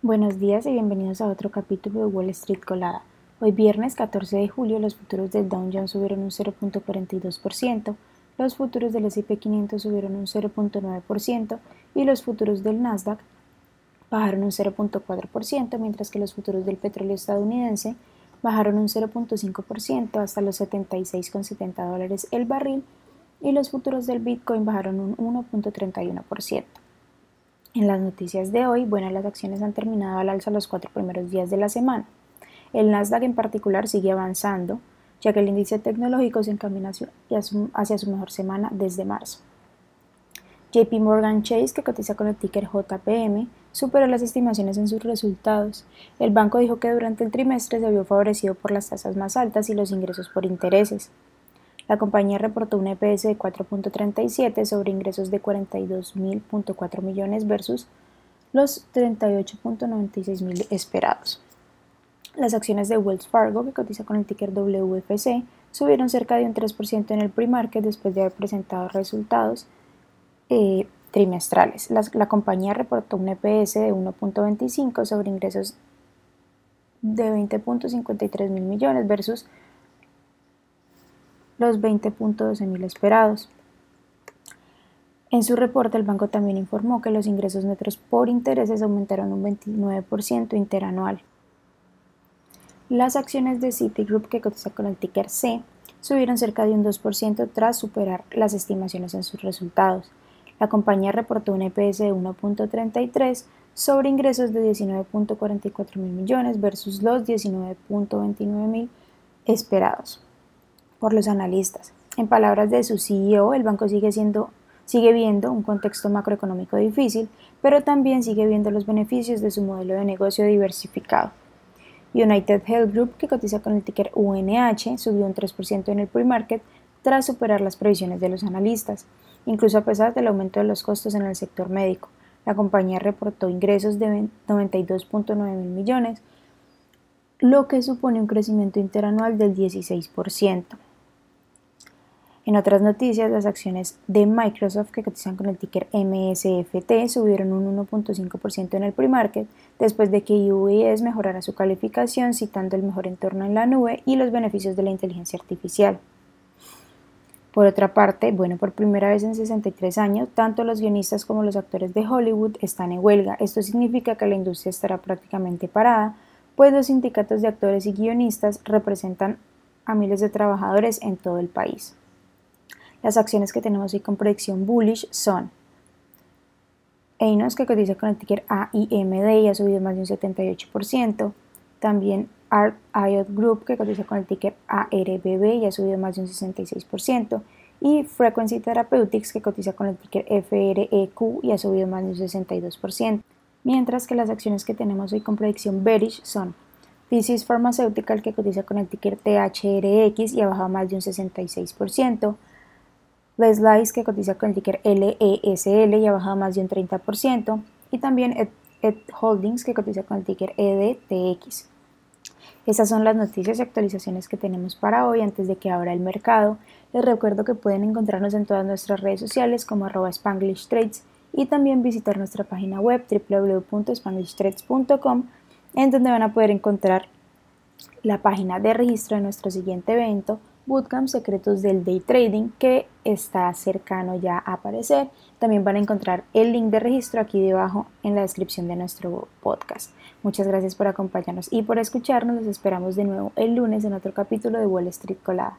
Buenos días y bienvenidos a otro capítulo de Wall Street Colada. Hoy viernes 14 de julio los futuros del Dow Jones subieron un 0.42%, los futuros del S&P 500 subieron un 0.9% y los futuros del Nasdaq bajaron un 0.4%, mientras que los futuros del petróleo estadounidense bajaron un 0.5% hasta los 76,70 dólares el barril y los futuros del Bitcoin bajaron un 1.31%. En las noticias de hoy, bueno, las acciones han terminado al alza los cuatro primeros días de la semana. El Nasdaq en particular sigue avanzando, ya que el índice tecnológico se encamina hacia su mejor semana desde marzo. JP Morgan Chase, que cotiza con el ticker JPM, superó las estimaciones en sus resultados. El banco dijo que durante el trimestre se vio favorecido por las tasas más altas y los ingresos por intereses. La compañía reportó un EPS de 4.37 sobre ingresos de 42.000.4 millones versus los 38.96 mil esperados. Las acciones de Wells Fargo, que cotiza con el ticker WFC, subieron cerca de un 3% en el pre-market después de haber presentado resultados eh, trimestrales. La, la, compañía reportó un EPS de 1.25 sobre ingresos de 20.53 mil millones versus los 20.12 mil esperados. En su reporte, el banco también informó que los ingresos netos por intereses aumentaron un 29% interanual. Las acciones de Citigroup, que cotiza con el ticker C, subieron cerca de un 2% tras superar las estimaciones en sus resultados. La compañía reportó un EPS de 1.33 sobre ingresos de 19.44 mil millones versus los 19.29 mil esperados por los analistas. En palabras de su CEO, el banco sigue, siendo, sigue viendo un contexto macroeconómico difícil, pero también sigue viendo los beneficios de su modelo de negocio diversificado. United Health Group, que cotiza con el ticker UNH, subió un 3% en el pre-market tras superar las previsiones de los analistas, incluso a pesar del aumento de los costos en el sector médico. La compañía reportó ingresos de 92.9 mil millones, lo que supone un crecimiento interanual del 16%. En otras noticias, las acciones de Microsoft que cotizan con el ticker MSFT subieron un 1.5% en el pre-market después de que UBS mejorara su calificación citando el mejor entorno en la nube y los beneficios de la inteligencia artificial. Por otra parte, bueno, por primera vez en 63 años, tanto los guionistas como los actores de Hollywood están en huelga. Esto significa que la industria estará prácticamente parada, pues los sindicatos de actores y guionistas representan a miles de trabajadores en todo el país. Las acciones que tenemos hoy con predicción bullish son Einos que cotiza con el ticker AIMD y ha subido más de un 78%. También Art IOT Group que cotiza con el ticker ARBB y ha subido más de un 66%. Y Frequency Therapeutics que cotiza con el ticker FREQ y ha subido más de un 62%. Mientras que las acciones que tenemos hoy con predicción bearish son Thesis Pharmaceutical que cotiza con el ticker THRX y ha bajado más de un 66%. Slice que cotiza con el ticker LESL y ha bajado más de un 30%, y también Ed, Holdings que cotiza con el ticker EDTX. Estas son las noticias y actualizaciones que tenemos para hoy antes de que abra el mercado. Les recuerdo que pueden encontrarnos en todas nuestras redes sociales como arroba Spanglish Trades y también visitar nuestra página web www.spanglishtrades.com en donde van a poder encontrar la página de registro de nuestro siguiente evento, Bootcamp Secretos del Day Trading que está cercano ya a aparecer. También van a encontrar el link de registro aquí debajo en la descripción de nuestro podcast. Muchas gracias por acompañarnos y por escucharnos. Los esperamos de nuevo el lunes en otro capítulo de Wall Street Colada.